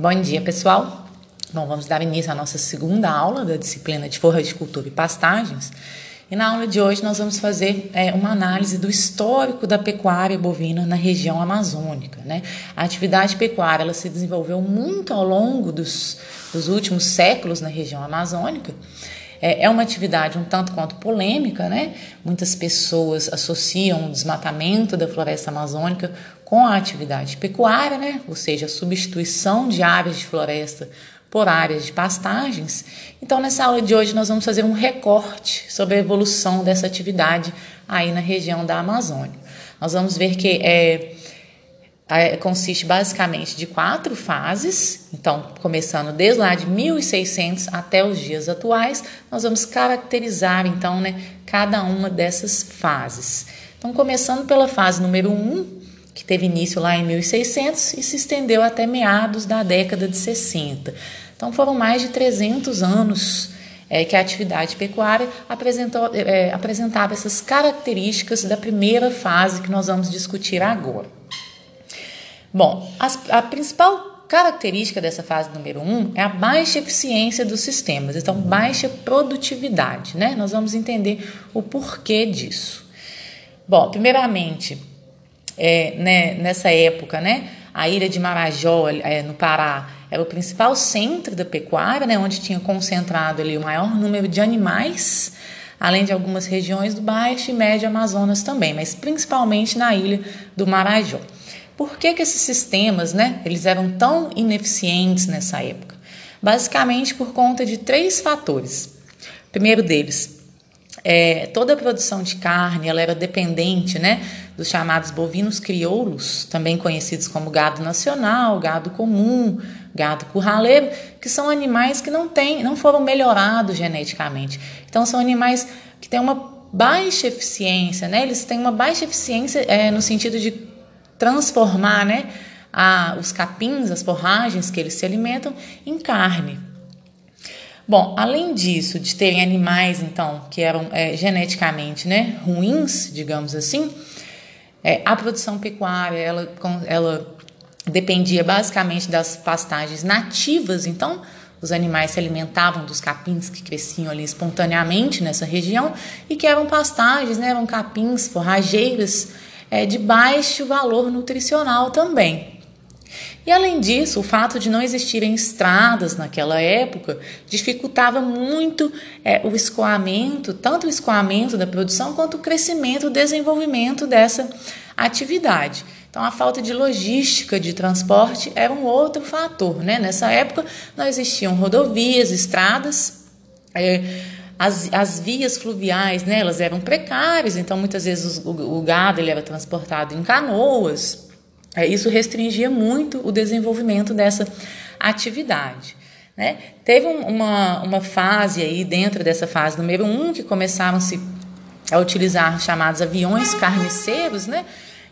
Bom dia, pessoal. Bom, vamos dar início à nossa segunda aula da disciplina de Cultura e pastagens. E na aula de hoje nós vamos fazer é, uma análise do histórico da pecuária bovina na região amazônica. Né? A atividade pecuária ela se desenvolveu muito ao longo dos, dos últimos séculos na região amazônica. É, é uma atividade um tanto quanto polêmica, né? Muitas pessoas associam o desmatamento da floresta amazônica com a atividade pecuária, né? Ou seja, a substituição de áreas de floresta por áreas de pastagens. Então, nessa aula de hoje, nós vamos fazer um recorte sobre a evolução dessa atividade aí na região da Amazônia. Nós vamos ver que é, é, consiste basicamente de quatro fases. Então, começando desde lá de 1600 até os dias atuais, nós vamos caracterizar então, né, cada uma dessas fases. Então, começando pela fase número 1, um, que teve início lá em 1600 e se estendeu até meados da década de 60. Então foram mais de 300 anos é, que a atividade pecuária apresentou, é, apresentava essas características da primeira fase que nós vamos discutir agora. Bom, as, a principal característica dessa fase número 1 um é a baixa eficiência dos sistemas, então baixa produtividade, né? Nós vamos entender o porquê disso. Bom, primeiramente, é, né, nessa época, né? A ilha de Marajó, é, no Pará, era o principal centro da pecuária, né, onde tinha concentrado ali o maior número de animais, além de algumas regiões do Baixo e Médio Amazonas também, mas principalmente na ilha do Marajó. Por que, que esses sistemas, né, eles eram tão ineficientes nessa época? Basicamente por conta de três fatores. Primeiro deles, é, toda a produção de carne ela era dependente né, dos chamados bovinos crioulos, também conhecidos como gado nacional, gado comum, gado curraleiro, que são animais que não, tem, não foram melhorados geneticamente. Então, são animais que têm uma baixa eficiência, né? eles têm uma baixa eficiência é, no sentido de transformar né, a, os capins, as forragens que eles se alimentam, em carne. Bom, além disso, de terem animais, então, que eram é, geneticamente né, ruins, digamos assim, é, a produção pecuária, ela, ela dependia basicamente das pastagens nativas, então, os animais se alimentavam dos capins que cresciam ali espontaneamente nessa região e que eram pastagens, né, eram capins forrageiras é, de baixo valor nutricional também. E além disso, o fato de não existirem estradas naquela época dificultava muito é, o escoamento, tanto o escoamento da produção quanto o crescimento, o desenvolvimento dessa atividade. Então, a falta de logística de transporte era um outro fator. Né? Nessa época, não existiam rodovias, estradas. É, as, as vias fluviais, né, elas eram precárias, então muitas vezes o, o gado ele era transportado em canoas, é, isso restringia muito o desenvolvimento dessa atividade. Né? Teve um, uma, uma fase aí, dentro dessa fase número um, que começaram-se a utilizar chamados aviões carniceiros, né?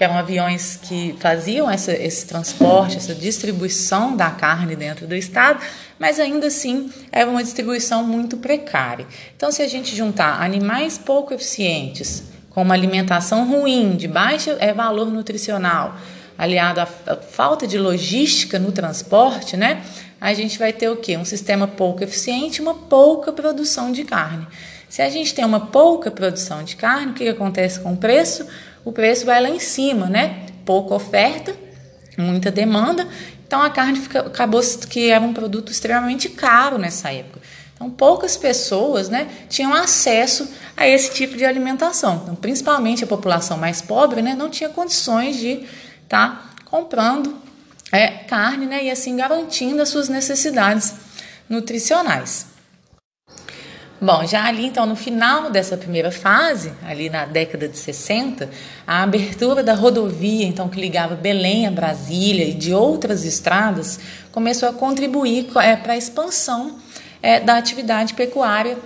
Que eram aviões que faziam essa, esse transporte, essa distribuição da carne dentro do estado, mas ainda assim era uma distribuição muito precária. Então, se a gente juntar animais pouco eficientes com uma alimentação ruim, de baixo é, valor nutricional, aliado à falta de logística no transporte, né? A gente vai ter o quê? Um sistema pouco eficiente, uma pouca produção de carne. Se a gente tem uma pouca produção de carne, o que, que acontece com o preço? O preço vai lá em cima, né? Pouca oferta, muita demanda, então a carne fica, acabou que era um produto extremamente caro nessa época. Então poucas pessoas, né, tinham acesso a esse tipo de alimentação. Então, principalmente a população mais pobre, né, não tinha condições de tá comprando é, carne, né, e assim garantindo as suas necessidades nutricionais. Bom, já ali então no final dessa primeira fase, ali na década de 60, a abertura da rodovia então que ligava Belém a Brasília e de outras estradas começou a contribuir é, para a expansão é, da atividade pecuária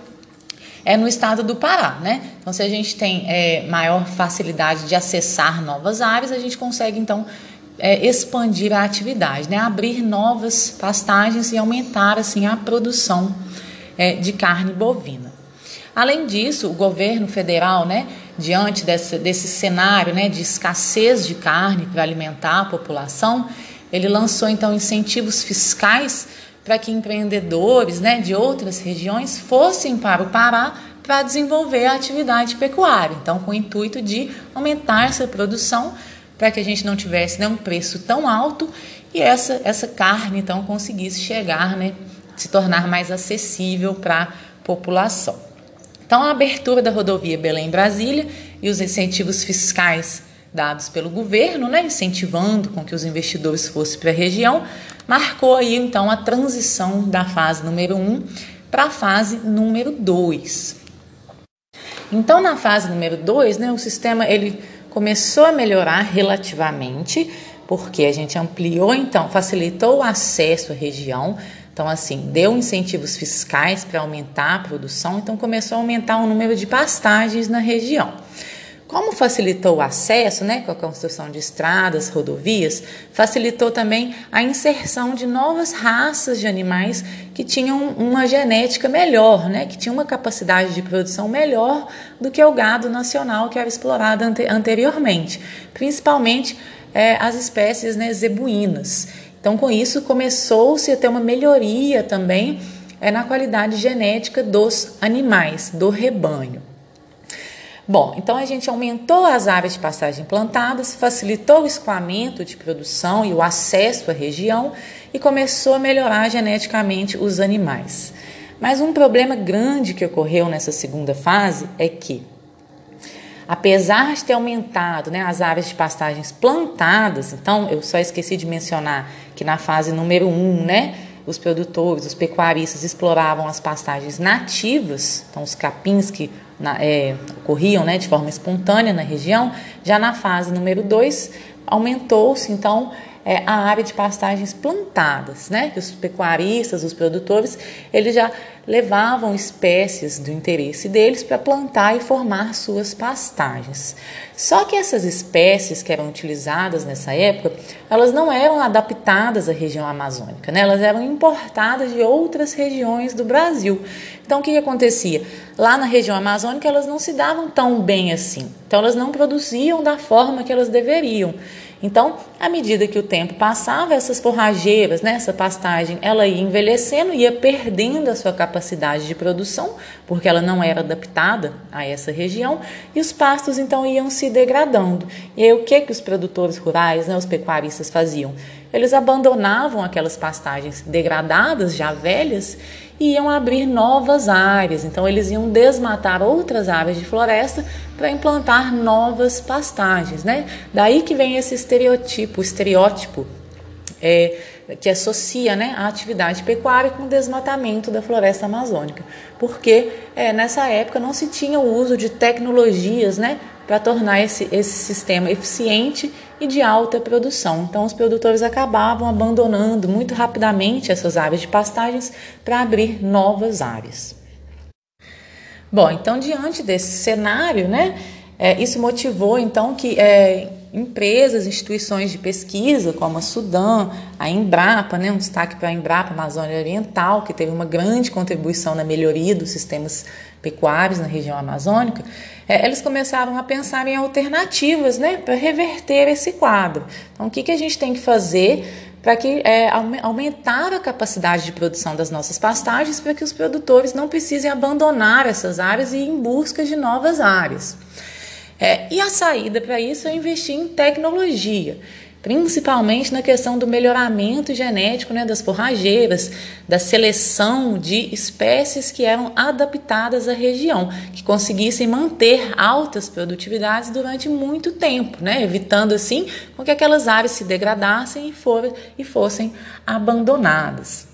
é no estado do Pará, né? Então, se a gente tem é, maior facilidade de acessar novas áreas, a gente consegue então é, expandir a atividade, né? Abrir novas pastagens e aumentar assim a produção é, de carne bovina. Além disso, o governo federal, né, diante desse, desse cenário né, de escassez de carne para alimentar a população, ele lançou então incentivos fiscais para que empreendedores né, de outras regiões fossem para o Pará para desenvolver a atividade pecuária. Então, com o intuito de aumentar essa produção para que a gente não tivesse né, um preço tão alto e essa, essa carne então conseguisse chegar, né, se tornar mais acessível para a população. Então, a abertura da rodovia Belém-Brasília e os incentivos fiscais dados pelo governo, né, incentivando com que os investidores fossem para a região, marcou aí então a transição da fase número 1 para a fase número 2. Então, na fase número 2, né, o sistema ele começou a melhorar relativamente, porque a gente ampliou, então, facilitou o acesso à região. Então, assim, deu incentivos fiscais para aumentar a produção, então começou a aumentar o número de pastagens na região. Como facilitou o acesso, né, com a construção de estradas, rodovias, facilitou também a inserção de novas raças de animais que tinham uma genética melhor, né, que tinham uma capacidade de produção melhor do que o gado nacional que era explorado ante anteriormente, principalmente é, as espécies né, zebuínas. Então, com isso, começou-se a ter uma melhoria também é, na qualidade genética dos animais, do rebanho. Bom, então a gente aumentou as áreas de pastagem plantadas, facilitou o escoamento de produção e o acesso à região e começou a melhorar geneticamente os animais. Mas um problema grande que ocorreu nessa segunda fase é que, apesar de ter aumentado né, as áreas de pastagens plantadas, então eu só esqueci de mencionar que na fase número 1, um, né, os produtores, os pecuaristas exploravam as pastagens nativas, então os capins que na, é, ocorriam né, de forma espontânea na região, já na fase número 2 aumentou-se então é, a área de pastagens plantadas, né? Que os pecuaristas, os produtores, eles já levavam espécies do interesse deles para plantar e formar suas pastagens. Só que essas espécies que eram utilizadas nessa época, elas não eram adaptadas à região amazônica, né? Elas eram importadas de outras regiões do Brasil. Então, o que, que acontecia? Lá na região amazônica, elas não se davam tão bem assim. Então, elas não produziam da forma que elas deveriam. Então, à medida que o tempo passava, essas forrageiras, né, essa pastagem, ela ia envelhecendo, ia perdendo a sua capacidade de produção, porque ela não era adaptada a essa região, e os pastos então iam se degradando. E aí o que que os produtores rurais, né, os pecuaristas faziam? Eles abandonavam aquelas pastagens degradadas, já velhas, e iam abrir novas áreas. Então, eles iam desmatar outras áreas de floresta para implantar novas pastagens, né? Daí que vem esse estereotipo, estereótipo é, que associa né, a atividade pecuária com o desmatamento da floresta amazônica, porque é, nessa época não se tinha o uso de tecnologias né, para tornar esse, esse sistema eficiente e de alta produção. Então, os produtores acabavam abandonando muito rapidamente essas áreas de pastagens para abrir novas áreas. Bom, então, diante desse cenário, né, é, isso motivou então que é, empresas, instituições de pesquisa, como a Sudan, a Embrapa, né, um destaque para a Embrapa Amazônia Oriental, que teve uma grande contribuição na melhoria dos sistemas pecuários na região amazônica, é, eles começaram a pensar em alternativas né, para reverter esse quadro. Então, o que, que a gente tem que fazer para que é, aumentar a capacidade de produção das nossas pastagens para que os produtores não precisem abandonar essas áreas e ir em busca de novas áreas. É, e a saída para isso é investir em tecnologia, principalmente na questão do melhoramento genético né, das forrageiras, da seleção de espécies que eram adaptadas à região, que conseguissem manter altas produtividades durante muito tempo, né, evitando assim que aquelas áreas se degradassem e, for, e fossem abandonadas.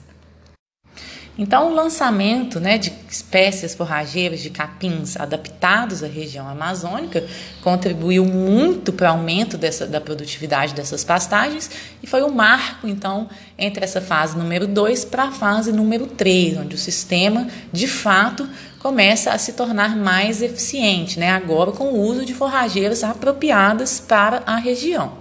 Então, o lançamento né, de espécies forrageiras de capins adaptados à região amazônica contribuiu muito para o aumento dessa, da produtividade dessas pastagens e foi o um marco, então, entre essa fase número 2 para a fase número 3, onde o sistema, de fato, começa a se tornar mais eficiente, né, agora com o uso de forrageiras apropriadas para a região.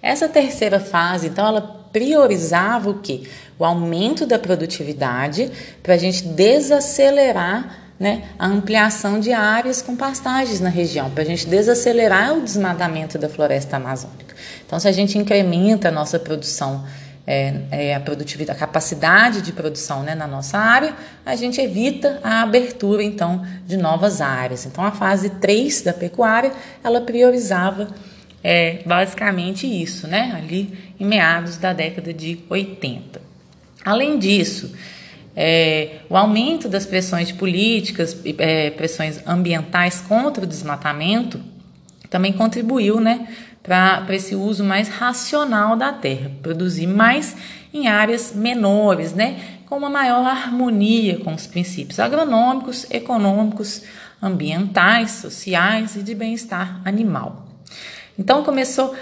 Essa terceira fase, então, ela priorizava o que? O aumento da produtividade para a gente desacelerar né, a ampliação de áreas com pastagens na região, para a gente desacelerar o desmatamento da floresta amazônica. Então, se a gente incrementa a nossa produção, é, é, a produtividade, a capacidade de produção né, na nossa área, a gente evita a abertura, então, de novas áreas. Então, a fase 3 da pecuária, ela priorizava é, basicamente isso, né, ali em meados da década de 80. Além disso, é, o aumento das pressões políticas, é, pressões ambientais contra o desmatamento, também contribuiu né, para esse uso mais racional da terra, produzir mais em áreas menores, né, com uma maior harmonia com os princípios agronômicos, econômicos, ambientais, sociais e de bem-estar animal. Então começou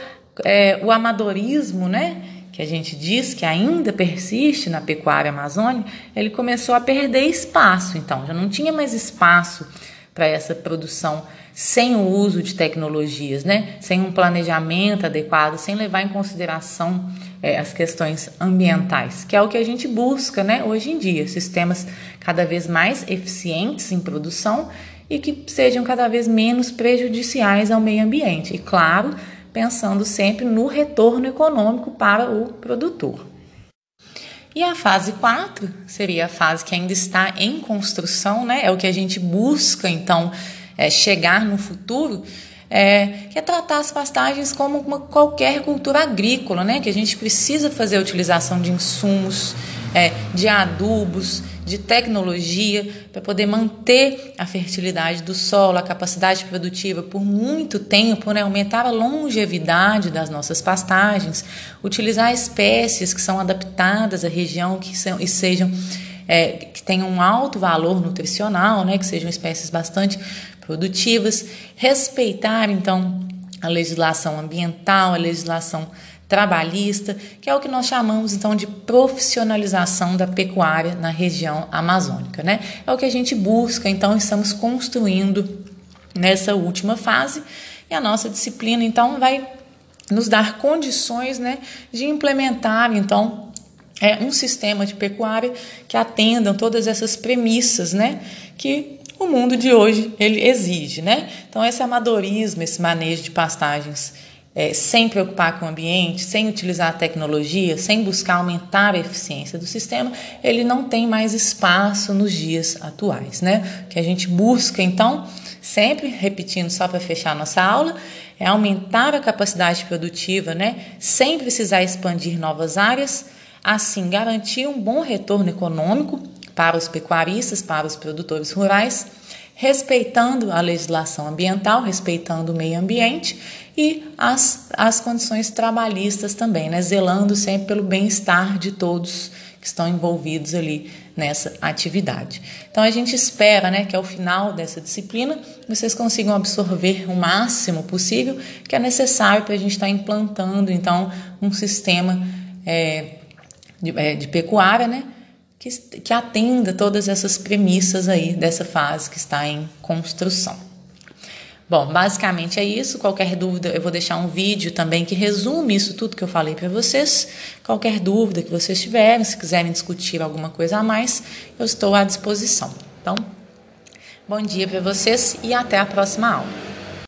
é, o amadorismo, né? que a gente diz que ainda persiste na pecuária amazônica, ele começou a perder espaço. Então, já não tinha mais espaço para essa produção sem o uso de tecnologias, né? sem um planejamento adequado, sem levar em consideração é, as questões ambientais, que é o que a gente busca né? hoje em dia, sistemas cada vez mais eficientes em produção e que sejam cada vez menos prejudiciais ao meio ambiente. E claro, pensando sempre no retorno econômico para o produtor. E a fase 4 seria a fase que ainda está em construção, né? É o que a gente busca, então, é, chegar no futuro, é, que é tratar as pastagens como uma, qualquer cultura agrícola, né? Que a gente precisa fazer a utilização de insumos, é, de adubos, de tecnologia para poder manter a fertilidade do solo, a capacidade produtiva por muito tempo, né? aumentar a longevidade das nossas pastagens, utilizar espécies que são adaptadas à região que são, e sejam é, que tenham um alto valor nutricional, né? que sejam espécies bastante produtivas, respeitar então a legislação ambiental, a legislação trabalhista, que é o que nós chamamos então de profissionalização da pecuária na região amazônica, né? É o que a gente busca, então estamos construindo nessa última fase e a nossa disciplina então vai nos dar condições, né, de implementar então é um sistema de pecuária que atenda todas essas premissas, né, que o mundo de hoje ele exige, né? Então esse amadorismo, esse manejo de pastagens é, sem preocupar com o ambiente, sem utilizar a tecnologia, sem buscar aumentar a eficiência do sistema, ele não tem mais espaço nos dias atuais, né? O que a gente busca, então, sempre repetindo só para fechar nossa aula, é aumentar a capacidade produtiva, né? Sem precisar expandir novas áreas, assim garantir um bom retorno econômico para os pecuaristas, para os produtores rurais respeitando a legislação ambiental, respeitando o meio ambiente e as, as condições trabalhistas também, né? zelando sempre pelo bem-estar de todos que estão envolvidos ali nessa atividade. Então a gente espera né, que ao final dessa disciplina vocês consigam absorver o máximo possível que é necessário para a gente estar implantando então um sistema é, de, é, de pecuária, né? Que, que atenda todas essas premissas aí dessa fase que está em construção. Bom, basicamente é isso. Qualquer dúvida, eu vou deixar um vídeo também que resume isso tudo que eu falei para vocês. Qualquer dúvida que vocês tiverem, se quiserem discutir alguma coisa a mais, eu estou à disposição. Então, bom dia para vocês e até a próxima aula.